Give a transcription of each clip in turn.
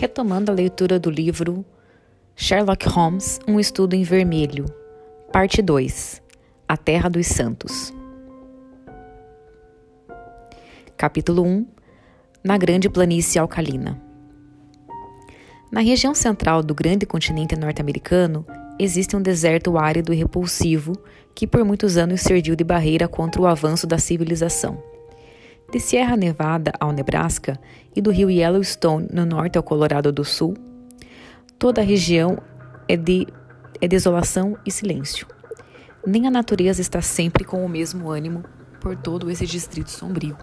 retomando a leitura do livro Sherlock Holmes Um Estudo em Vermelho, Parte 2 A Terra dos Santos. Capítulo 1 Na Grande Planície Alcalina. Na região central do grande continente norte-americano, existe um deserto árido e repulsivo que por muitos anos serviu de barreira contra o avanço da civilização. De Sierra Nevada ao Nebraska e do rio Yellowstone no norte ao Colorado do Sul, toda a região é de é desolação e silêncio. Nem a natureza está sempre com o mesmo ânimo por todo esse distrito sombrio.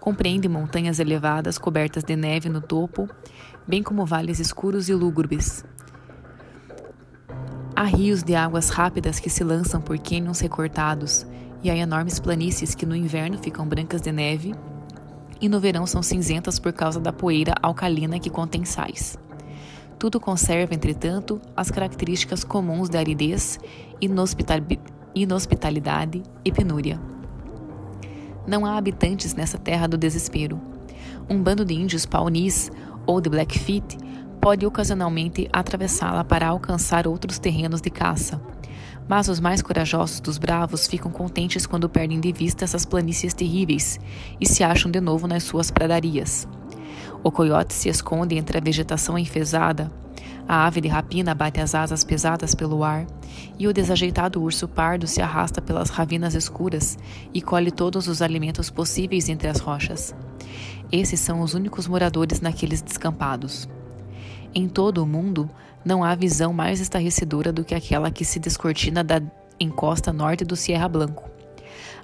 Compreende montanhas elevadas cobertas de neve no topo, bem como vales escuros e lúgubres. Há rios de águas rápidas que se lançam por cânions recortados e há enormes planícies que no inverno ficam brancas de neve e no verão são cinzentas por causa da poeira alcalina que contém sais. Tudo conserva, entretanto, as características comuns de aridez, inhospitalidade e penúria. Não há habitantes nessa terra do desespero. Um bando de índios paunis ou de Blackfeet pode ocasionalmente atravessá-la para alcançar outros terrenos de caça, mas os mais corajosos dos bravos ficam contentes quando perdem de vista essas planícies terríveis e se acham de novo nas suas pradarias. O coiote se esconde entre a vegetação enfesada, a ave de rapina bate as asas pesadas pelo ar, e o desajeitado urso pardo se arrasta pelas ravinas escuras e colhe todos os alimentos possíveis entre as rochas. Esses são os únicos moradores naqueles descampados. Em todo o mundo, não há visão mais estarrecedora do que aquela que se descortina da encosta norte do Sierra Blanco.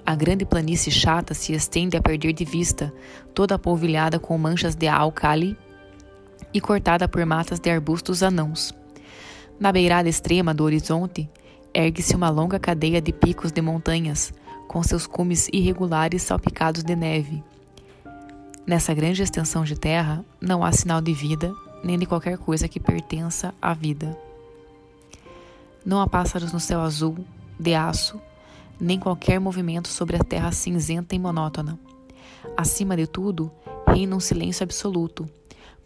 A grande planície chata se estende a perder de vista, toda polvilhada com manchas de alcali e cortada por matas de arbustos anãos. Na beirada extrema do horizonte, ergue-se uma longa cadeia de picos de montanhas, com seus cumes irregulares salpicados de neve. Nessa grande extensão de terra, não há sinal de vida nem de qualquer coisa que pertença à vida. Não há pássaros no céu azul, de aço, nem qualquer movimento sobre a terra cinzenta e monótona. Acima de tudo, reina um silêncio absoluto.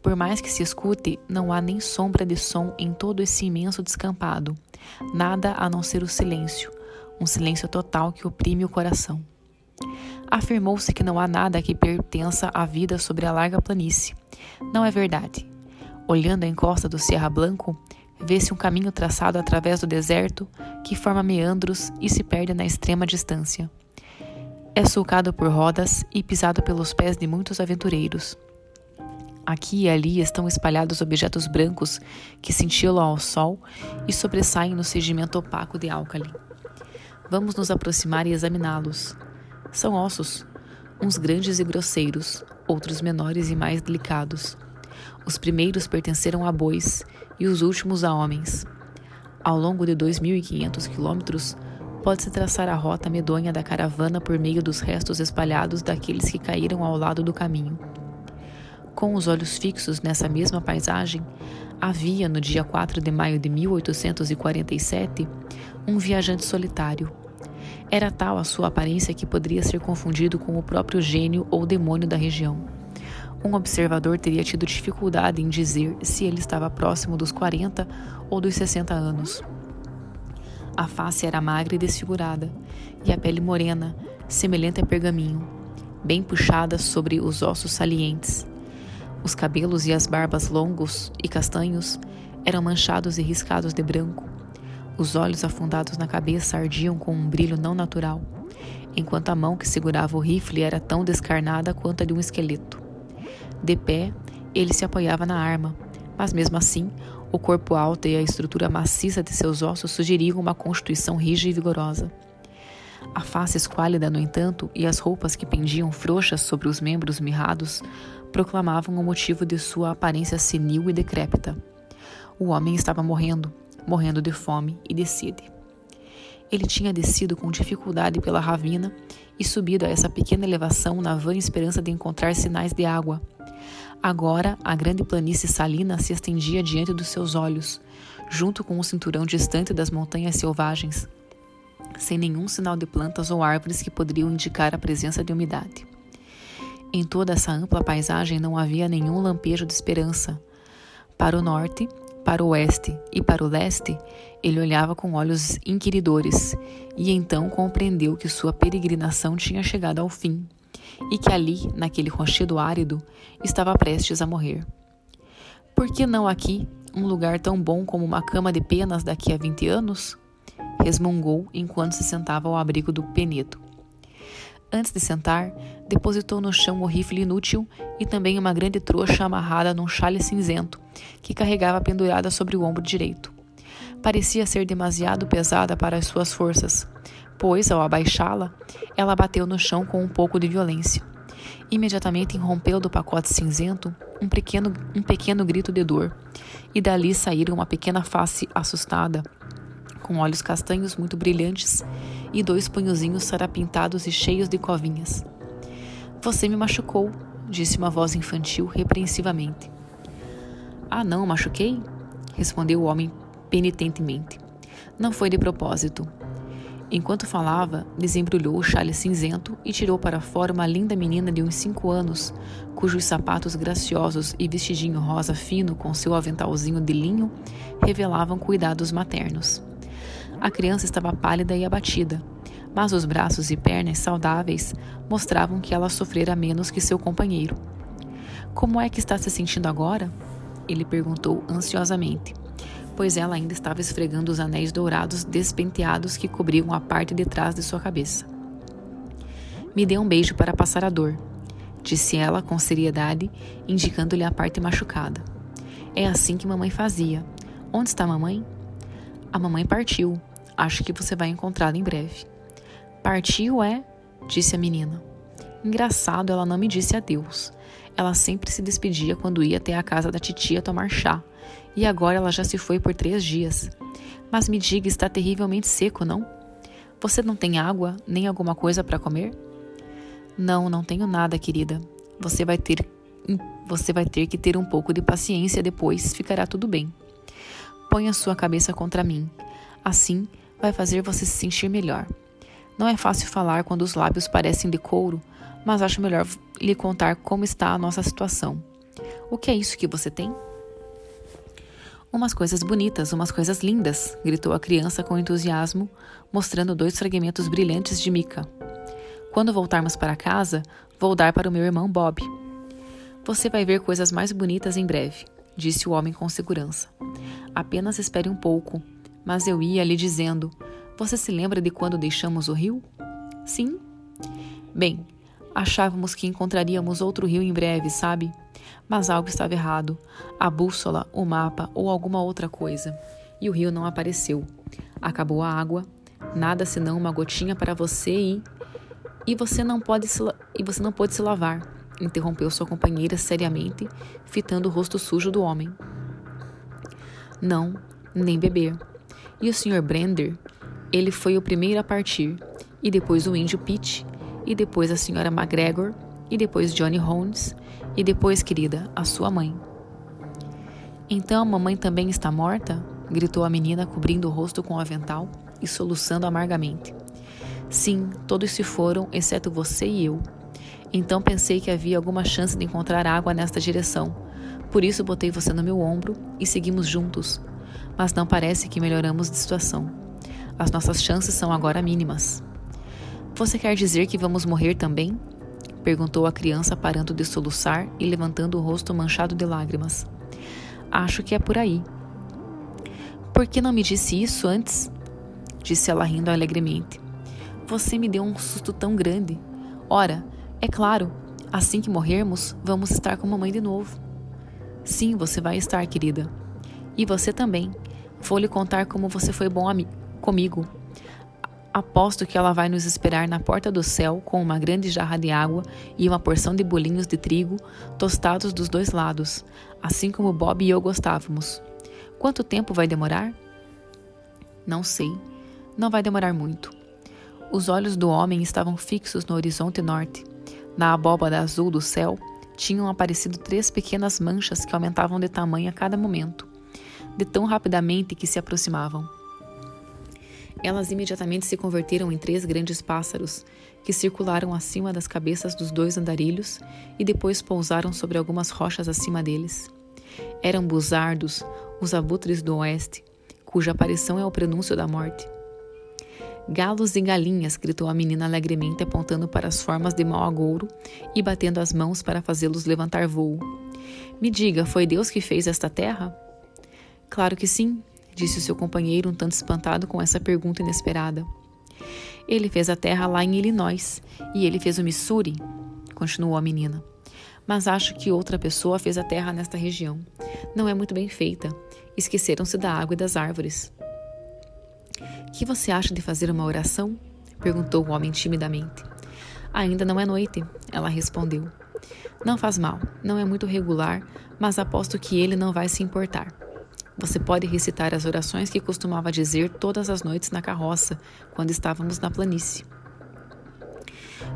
Por mais que se escute, não há nem sombra de som em todo esse imenso descampado. Nada a não ser o silêncio, um silêncio total que oprime o coração. Afirmou-se que não há nada que pertença à vida sobre a larga planície. Não é verdade. Olhando a encosta do Serra Blanco, vê-se um caminho traçado através do deserto que forma meandros e se perde na extrema distância. É sulcado por rodas e pisado pelos pés de muitos aventureiros. Aqui e ali estão espalhados objetos brancos que cintilam ao sol e sobressaem no sedimento opaco de álcali. Vamos nos aproximar e examiná-los. São ossos, uns grandes e grosseiros, outros menores e mais delicados. Os primeiros pertenceram a bois e os últimos a homens. Ao longo de 2.500 quilômetros, pode-se traçar a rota medonha da caravana por meio dos restos espalhados daqueles que caíram ao lado do caminho. Com os olhos fixos nessa mesma paisagem, havia, no dia 4 de maio de 1847, um viajante solitário. Era tal a sua aparência que poderia ser confundido com o próprio gênio ou demônio da região. Um observador teria tido dificuldade em dizer se ele estava próximo dos 40 ou dos 60 anos. A face era magra e desfigurada, e a pele morena, semelhante a pergaminho, bem puxada sobre os ossos salientes. Os cabelos e as barbas longos e castanhos eram manchados e riscados de branco. Os olhos afundados na cabeça ardiam com um brilho não natural, enquanto a mão que segurava o rifle era tão descarnada quanto a de um esqueleto. De pé, ele se apoiava na arma, mas mesmo assim, o corpo alto e a estrutura maciça de seus ossos sugeriam uma constituição rígida e vigorosa. A face esquálida, no entanto, e as roupas que pendiam frouxas sobre os membros mirrados proclamavam o motivo de sua aparência senil e decrépita. O homem estava morrendo, morrendo de fome e de sede. Ele tinha descido com dificuldade pela ravina e subido a essa pequena elevação na vã esperança de encontrar sinais de água, Agora, a grande planície salina se estendia diante dos seus olhos, junto com o cinturão distante das montanhas selvagens, sem nenhum sinal de plantas ou árvores que poderiam indicar a presença de umidade. Em toda essa ampla paisagem não havia nenhum lampejo de esperança. Para o norte, para o oeste e para o leste, ele olhava com olhos inquiridores e então compreendeu que sua peregrinação tinha chegado ao fim e que ali, naquele rochedo árido, estava prestes a morrer. Por que não aqui, um lugar tão bom como uma cama de penas daqui a vinte anos? Resmungou enquanto se sentava ao abrigo do penedo. Antes de sentar, depositou no chão o rifle inútil e também uma grande trouxa amarrada num chale cinzento que carregava pendurada sobre o ombro direito. Parecia ser demasiado pesada para as suas forças, pois, ao abaixá-la, ela bateu no chão com um pouco de violência. Imediatamente rompeu do pacote cinzento um pequeno, um pequeno grito de dor, e dali saíram uma pequena face assustada, com olhos castanhos muito brilhantes e dois punhozinhos sarapintados e cheios de covinhas. Você me machucou, disse uma voz infantil repreensivamente. Ah, não, machuquei? respondeu o homem penitentemente. Não foi de propósito. Enquanto falava, desembrulhou o chale cinzento e tirou para fora uma linda menina de uns cinco anos, cujos sapatos graciosos e vestidinho rosa fino com seu aventalzinho de linho revelavam cuidados maternos. A criança estava pálida e abatida, mas os braços e pernas saudáveis mostravam que ela sofrera menos que seu companheiro. Como é que está se sentindo agora? Ele perguntou ansiosamente pois ela ainda estava esfregando os anéis dourados despenteados que cobriam a parte de trás de sua cabeça. Me dê um beijo para passar a dor, disse ela com seriedade, indicando-lhe a parte machucada. É assim que mamãe fazia. Onde está mamãe? A mamãe partiu. Acho que você vai encontrá-la em breve. Partiu, é? disse a menina. Engraçado, ela não me disse adeus. Ela sempre se despedia quando ia até a casa da titia tomar chá, e agora ela já se foi por três dias. Mas me diga, está terrivelmente seco, não? Você não tem água nem alguma coisa para comer? Não, não tenho nada, querida. Você vai ter você vai ter que ter um pouco de paciência depois, ficará tudo bem. Ponha sua cabeça contra mim. Assim vai fazer você se sentir melhor. Não é fácil falar quando os lábios parecem de couro, mas acho melhor lhe contar como está a nossa situação. O que é isso que você tem? Umas coisas bonitas, umas coisas lindas, gritou a criança com entusiasmo, mostrando dois fragmentos brilhantes de mica. Quando voltarmos para casa, vou dar para o meu irmão Bob. Você vai ver coisas mais bonitas em breve, disse o homem com segurança. Apenas espere um pouco, mas eu ia lhe dizendo: Você se lembra de quando deixamos o rio? Sim. Bem, achávamos que encontraríamos outro rio em breve, sabe? Mas algo estava errado. A bússola, o mapa ou alguma outra coisa. E o rio não apareceu. Acabou a água, nada senão uma gotinha para você e e você não pode se, e você não pode se lavar, interrompeu sua companheira seriamente, fitando o rosto sujo do homem. Não, nem beber. E o Sr. Brender? Ele foi o primeiro a partir, e depois o índio Pitt, e depois a Sra. McGregor, e depois Johnny Holmes, e depois, querida, a sua mãe. Então a mamãe também está morta? gritou a menina, cobrindo o rosto com o avental e soluçando amargamente. Sim, todos se foram, exceto você e eu. Então pensei que havia alguma chance de encontrar água nesta direção. Por isso botei você no meu ombro e seguimos juntos. Mas não parece que melhoramos de situação. As nossas chances são agora mínimas. Você quer dizer que vamos morrer também? Perguntou a criança, parando de soluçar e levantando o rosto manchado de lágrimas. Acho que é por aí. Por que não me disse isso antes? Disse ela rindo alegremente. Você me deu um susto tão grande. Ora, é claro, assim que morrermos, vamos estar com mamãe de novo. Sim, você vai estar, querida. E você também. Vou lhe contar como você foi bom comigo Aposto que ela vai nos esperar na porta do céu com uma grande jarra de água e uma porção de bolinhos de trigo tostados dos dois lados, assim como Bob e eu gostávamos. Quanto tempo vai demorar? Não sei. Não vai demorar muito. Os olhos do homem estavam fixos no horizonte norte. Na abóbada azul do céu tinham aparecido três pequenas manchas que aumentavam de tamanho a cada momento, de tão rapidamente que se aproximavam. Elas imediatamente se converteram em três grandes pássaros, que circularam acima das cabeças dos dois andarilhos e depois pousaram sobre algumas rochas acima deles. Eram buzardos, os abutres do oeste, cuja aparição é o prenúncio da morte. Galos e galinhas, gritou a menina alegremente, apontando para as formas de mau agouro e batendo as mãos para fazê-los levantar voo. Me diga, foi Deus que fez esta terra? Claro que sim, disse o seu companheiro, um tanto espantado com essa pergunta inesperada. Ele fez a terra lá em Illinois e ele fez o Missouri, continuou a menina. Mas acho que outra pessoa fez a terra nesta região. Não é muito bem feita. Esqueceram-se da água e das árvores. Que você acha de fazer uma oração? perguntou o homem timidamente. Ainda não é noite, ela respondeu. Não faz mal, não é muito regular, mas aposto que ele não vai se importar. Você pode recitar as orações que costumava dizer todas as noites na carroça, quando estávamos na planície.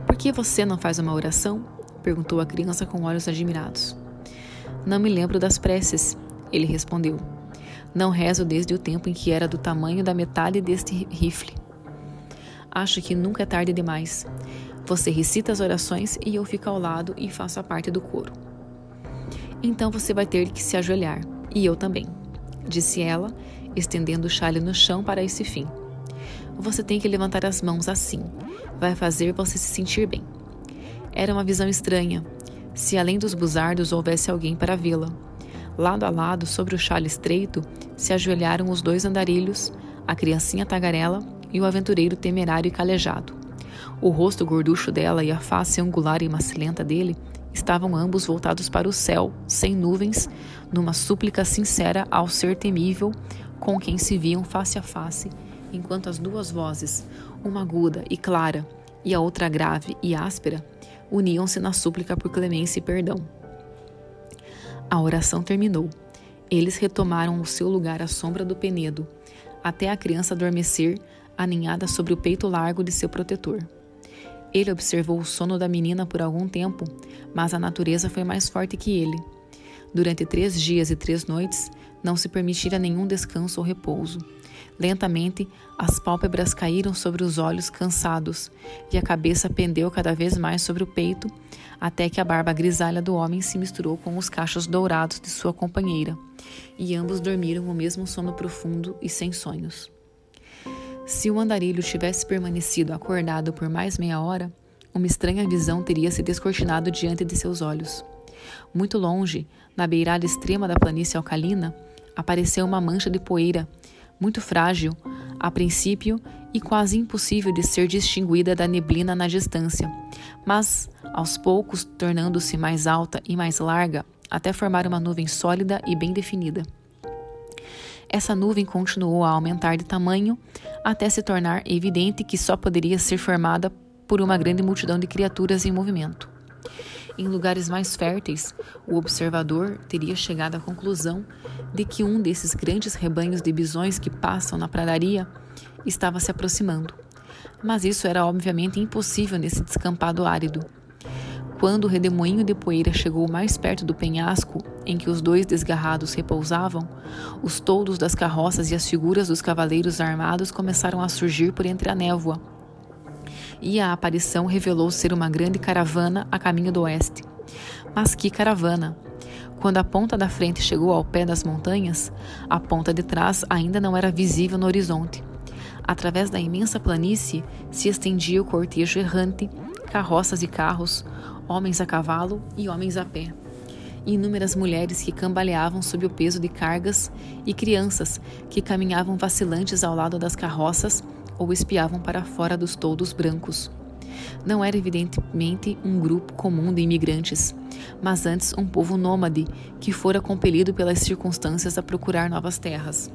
Por que você não faz uma oração? perguntou a criança com olhos admirados. Não me lembro das preces, ele respondeu. Não rezo desde o tempo em que era do tamanho da metade deste rifle. Acho que nunca é tarde demais. Você recita as orações e eu fico ao lado e faço a parte do coro. Então você vai ter que se ajoelhar, e eu também, disse ela, estendendo o chale no chão para esse fim. Você tem que levantar as mãos assim. Vai fazer você se sentir bem. Era uma visão estranha. Se além dos buzardos houvesse alguém para vê-la. Lado a lado, sobre o chale estreito, se ajoelharam os dois andarilhos, a criancinha tagarela e o aventureiro temerário e calejado. O rosto gorducho dela e a face angular e macilenta dele estavam ambos voltados para o céu, sem nuvens, numa súplica sincera ao ser temível com quem se viam face a face, enquanto as duas vozes, uma aguda e clara e a outra grave e áspera, uniam-se na súplica por clemência e perdão. A oração terminou. Eles retomaram o seu lugar à sombra do penedo, até a criança adormecer, aninhada sobre o peito largo de seu protetor. Ele observou o sono da menina por algum tempo, mas a natureza foi mais forte que ele. Durante três dias e três noites, não se permitira nenhum descanso ou repouso. Lentamente, as pálpebras caíram sobre os olhos cansados e a cabeça pendeu cada vez mais sobre o peito, até que a barba grisalha do homem se misturou com os cachos dourados de sua companheira, e ambos dormiram o mesmo sono profundo e sem sonhos. Se o andarilho tivesse permanecido acordado por mais meia hora, uma estranha visão teria se descortinado diante de seus olhos. Muito longe, na beirada extrema da planície alcalina, apareceu uma mancha de poeira muito frágil, a princípio, e quase impossível de ser distinguida da neblina na distância, mas aos poucos tornando-se mais alta e mais larga, até formar uma nuvem sólida e bem definida. Essa nuvem continuou a aumentar de tamanho até se tornar evidente que só poderia ser formada por uma grande multidão de criaturas em movimento. Em lugares mais férteis, o observador teria chegado à conclusão de que um desses grandes rebanhos de bisões que passam na pradaria estava se aproximando. Mas isso era obviamente impossível nesse descampado árido. Quando o redemoinho de poeira chegou mais perto do penhasco em que os dois desgarrados repousavam, os toldos das carroças e as figuras dos cavaleiros armados começaram a surgir por entre a névoa e a aparição revelou ser uma grande caravana a caminho do oeste. Mas que caravana! Quando a ponta da frente chegou ao pé das montanhas, a ponta de trás ainda não era visível no horizonte. Através da imensa planície se estendia o cortejo errante, carroças e carros, homens a cavalo e homens a pé. Inúmeras mulheres que cambaleavam sob o peso de cargas e crianças que caminhavam vacilantes ao lado das carroças ou espiavam para fora dos toldos brancos. Não era evidentemente um grupo comum de imigrantes, mas antes um povo nômade que fora compelido pelas circunstâncias a procurar novas terras.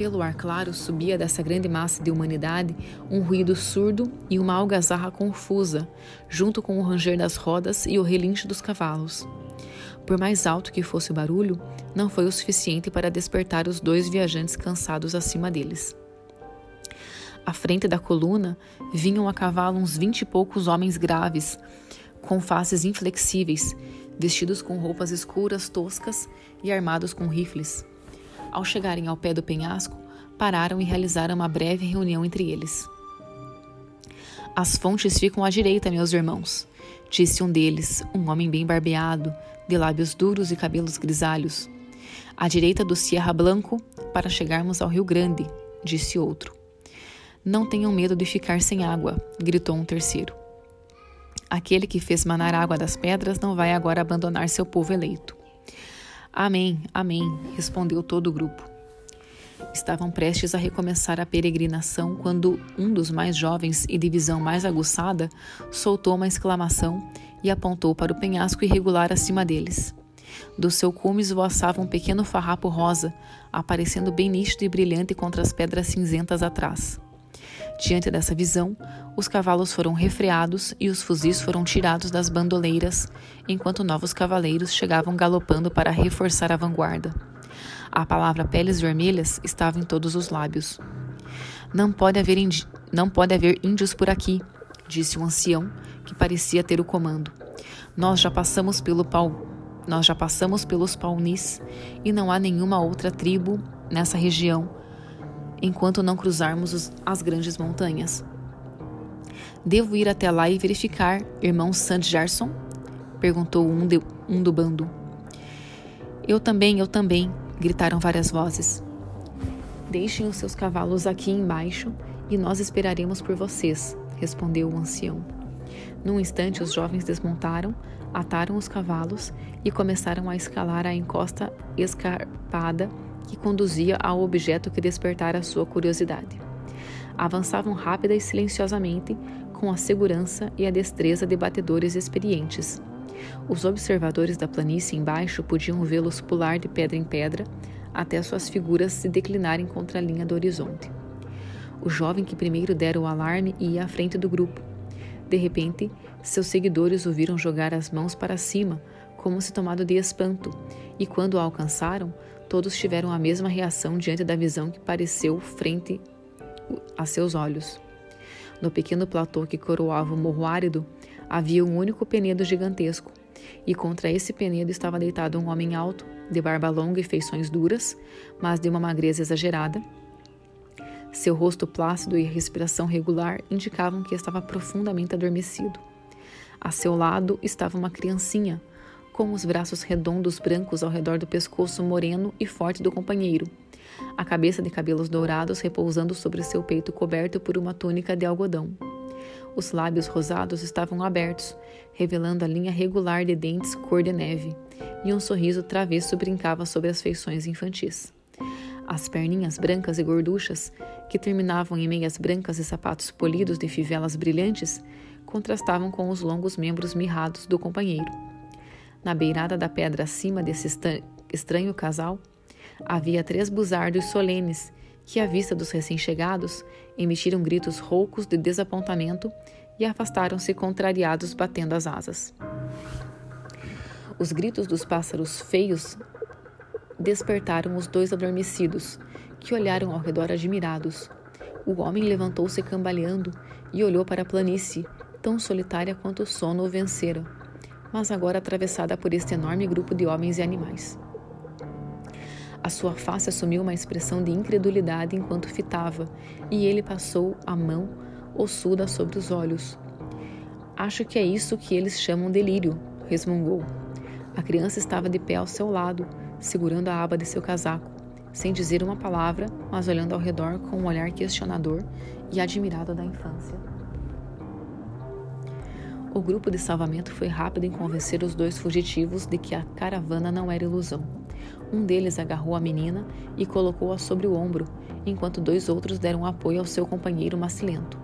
Pelo ar claro subia dessa grande massa de humanidade um ruído surdo e uma algazarra confusa, junto com o ranger das rodas e o relincho dos cavalos. Por mais alto que fosse o barulho, não foi o suficiente para despertar os dois viajantes cansados acima deles. À frente da coluna vinham a cavalo uns vinte e poucos homens graves, com faces inflexíveis, vestidos com roupas escuras, toscas e armados com rifles. Ao chegarem ao pé do penhasco, pararam e realizaram uma breve reunião entre eles. As fontes ficam à direita, meus irmãos, disse um deles, um homem bem barbeado, de lábios duros e cabelos grisalhos. À direita do Sierra Blanco, para chegarmos ao Rio Grande, disse outro. Não tenham medo de ficar sem água, gritou um terceiro. Aquele que fez manar água das pedras não vai agora abandonar seu povo eleito. Amém, amém, respondeu todo o grupo. Estavam prestes a recomeçar a peregrinação quando um dos mais jovens e de visão mais aguçada soltou uma exclamação e apontou para o penhasco irregular acima deles. Do seu cume esvoaçava um pequeno farrapo rosa, aparecendo bem nítido e brilhante contra as pedras cinzentas atrás. Diante dessa visão, os cavalos foram refreados e os fuzis foram tirados das bandoleiras, enquanto novos cavaleiros chegavam galopando para reforçar a vanguarda. A palavra peles vermelhas estava em todos os lábios. Não pode haver, não pode haver índios por aqui, disse o um ancião, que parecia ter o comando. Nós já passamos pelo pau... Nós já passamos pelos paunis e não há nenhuma outra tribo nessa região enquanto não cruzarmos os, as grandes montanhas. Devo ir até lá e verificar, irmão Sandjarson? perguntou um, de, um do bando. Eu também, eu também, gritaram várias vozes. Deixem os seus cavalos aqui embaixo e nós esperaremos por vocês, respondeu o ancião. Num instante, os jovens desmontaram, ataram os cavalos e começaram a escalar a encosta escarpada que conduzia ao objeto que despertara sua curiosidade. Avançavam rápida e silenciosamente, com a segurança e a destreza de batedores experientes. Os observadores da planície embaixo podiam vê-los pular de pedra em pedra até suas figuras se declinarem contra a linha do horizonte. O jovem que primeiro dera o alarme ia à frente do grupo. De repente, seus seguidores o viram jogar as mãos para cima, como se tomado de espanto, e quando o alcançaram, todos tiveram a mesma reação diante da visão que pareceu frente a seus olhos. No pequeno platô que coroava o morro árido, havia um único penedo gigantesco, e contra esse penedo estava deitado um homem alto, de barba longa e feições duras, mas de uma magreza exagerada. Seu rosto plácido e respiração regular indicavam que estava profundamente adormecido. A seu lado estava uma criancinha, com os braços redondos brancos ao redor do pescoço moreno e forte do companheiro, a cabeça de cabelos dourados repousando sobre seu peito coberto por uma túnica de algodão. Os lábios rosados estavam abertos, revelando a linha regular de dentes cor de neve, e um sorriso travesso brincava sobre as feições infantis. As perninhas brancas e gorduchas, que terminavam em meias brancas e sapatos polidos de fivelas brilhantes, contrastavam com os longos membros mirrados do companheiro. Na beirada da pedra acima desse estranho casal, havia três buzardos solenes que, à vista dos recém-chegados, emitiram gritos roucos de desapontamento e afastaram-se contrariados, batendo as asas. Os gritos dos pássaros feios despertaram os dois adormecidos, que olharam ao redor admirados. O homem levantou-se cambaleando e olhou para a planície, tão solitária quanto o sono o vencera, mas agora atravessada por este enorme grupo de homens e animais. A sua face assumiu uma expressão de incredulidade enquanto fitava, e ele passou a mão ossuda sobre os olhos. Acho que é isso que eles chamam delírio, resmungou. A criança estava de pé ao seu lado, segurando a aba de seu casaco, sem dizer uma palavra, mas olhando ao redor com um olhar questionador e admirado da infância. O grupo de salvamento foi rápido em convencer os dois fugitivos de que a caravana não era ilusão. Um deles agarrou a menina e colocou-a sobre o ombro, enquanto dois outros deram apoio ao seu companheiro macilento,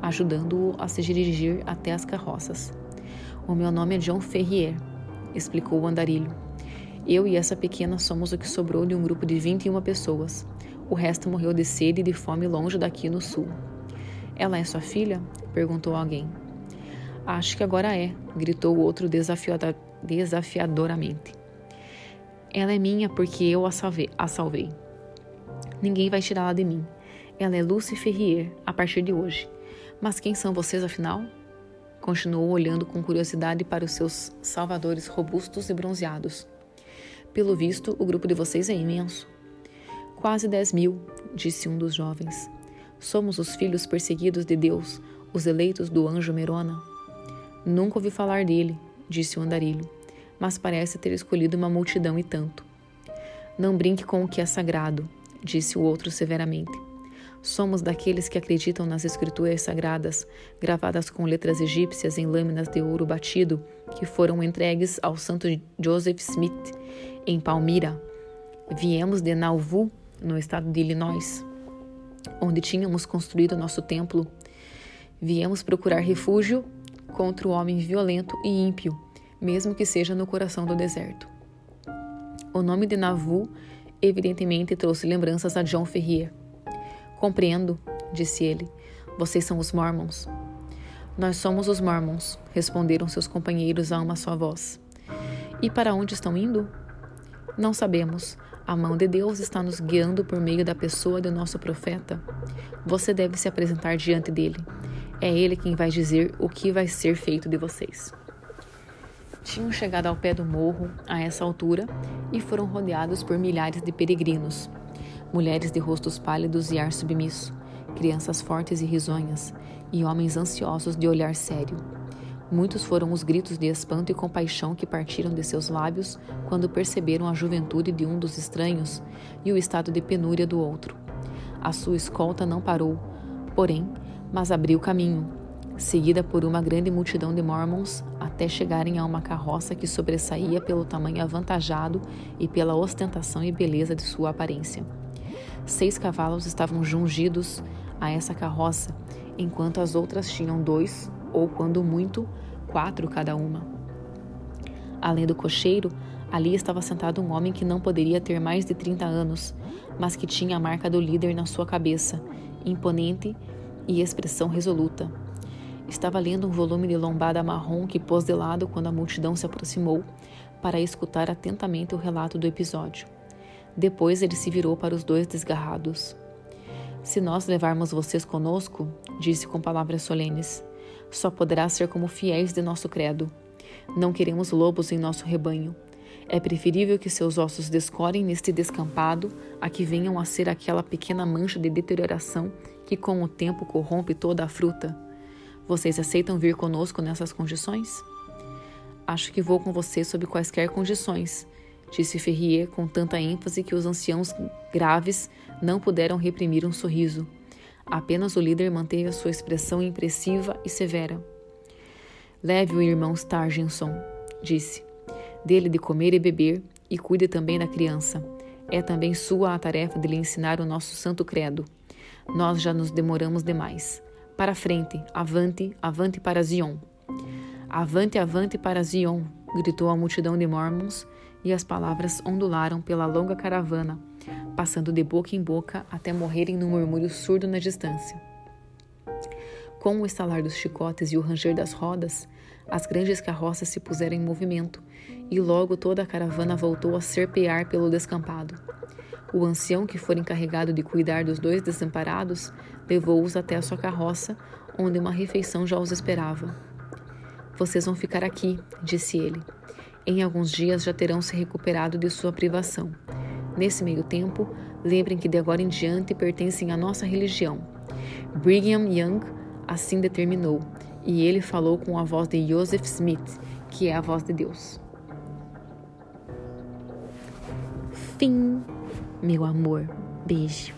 ajudando-o a se dirigir até as carroças. O meu nome é John Ferrier, explicou o andarilho. Eu e essa pequena somos o que sobrou de um grupo de 21 pessoas. O resto morreu de sede e de fome longe daqui no sul. Ela é sua filha? perguntou alguém. Acho que agora é, gritou o outro desafiadoramente. Ela é minha porque eu a salvei. A salvei. Ninguém vai tirá-la de mim. Ela é Lucy Ferrier a partir de hoje. Mas quem são vocês afinal? Continuou olhando com curiosidade para os seus salvadores robustos e bronzeados. Pelo visto, o grupo de vocês é imenso. Quase dez mil, disse um dos jovens. Somos os filhos perseguidos de Deus, Os eleitos do anjo Merona? Nunca ouvi falar dele, disse o andarilho, mas parece ter escolhido uma multidão e tanto. Não brinque com o que é sagrado, disse o outro severamente. Somos daqueles que acreditam nas escrituras sagradas, gravadas com letras egípcias em lâminas de ouro batido, que foram entregues ao santo Joseph Smith, em Palmyra. Viemos de Nauvoo, no estado de Illinois, onde tínhamos construído nosso templo. Viemos procurar refúgio contra o homem violento e ímpio, mesmo que seja no coração do deserto. O nome de Nauvoo evidentemente trouxe lembranças a John Ferrier. Compreendo, disse ele. Vocês são os Mormons. Nós somos os Mormons, responderam seus companheiros a uma só voz. E para onde estão indo? Não sabemos. A mão de Deus está nos guiando por meio da pessoa do nosso profeta. Você deve se apresentar diante dele. É ele quem vai dizer o que vai ser feito de vocês. Tinham chegado ao pé do morro a essa altura e foram rodeados por milhares de peregrinos mulheres de rostos pálidos e ar submisso, crianças fortes e risonhas, e homens ansiosos de olhar sério. Muitos foram os gritos de espanto e compaixão que partiram de seus lábios quando perceberam a juventude de um dos estranhos e o estado de penúria do outro. A sua escolta não parou, porém, mas abriu caminho, seguida por uma grande multidão de mormons, até chegarem a uma carroça que sobressaía pelo tamanho avantajado e pela ostentação e beleza de sua aparência. Seis cavalos estavam jungidos a essa carroça, enquanto as outras tinham dois, ou quando muito, quatro cada uma. Além do cocheiro, ali estava sentado um homem que não poderia ter mais de 30 anos, mas que tinha a marca do líder na sua cabeça, imponente e expressão resoluta. Estava lendo um volume de lombada marrom que pôs de lado quando a multidão se aproximou para escutar atentamente o relato do episódio. Depois ele se virou para os dois desgarrados. Se nós levarmos vocês conosco, disse com palavras solenes, só poderá ser como fiéis de nosso credo. Não queremos lobos em nosso rebanho. É preferível que seus ossos descorem neste descampado a que venham a ser aquela pequena mancha de deterioração que com o tempo corrompe toda a fruta. Vocês aceitam vir conosco nessas condições? Acho que vou com você sob quaisquer condições, disse Ferrier com tanta ênfase que os anciãos graves não puderam reprimir um sorriso. Apenas o líder manteve a sua expressão impressiva e severa. Leve o irmão Stargenson, disse. Dele de comer e beber, e cuide também da criança. É também sua a tarefa de lhe ensinar o nosso santo credo. Nós já nos demoramos demais. Para frente, avante, avante para Zion. Avante, avante para Zion, gritou a multidão de mormons, e as palavras ondularam pela longa caravana, passando de boca em boca até morrerem num murmúrio surdo na distância. Com o estalar dos chicotes e o ranger das rodas, as grandes carroças se puseram em movimento e logo toda a caravana voltou a serpear pelo descampado. O ancião que fora encarregado de cuidar dos dois desamparados levou-os até a sua carroça, onde uma refeição já os esperava. Vocês vão ficar aqui, disse ele. Em alguns dias já terão se recuperado de sua privação. Nesse meio tempo, lembrem que de agora em diante pertencem à nossa religião. Brigham Young assim determinou, e ele falou com a voz de Joseph Smith, que é a voz de Deus. Fim, meu amor. Beijo.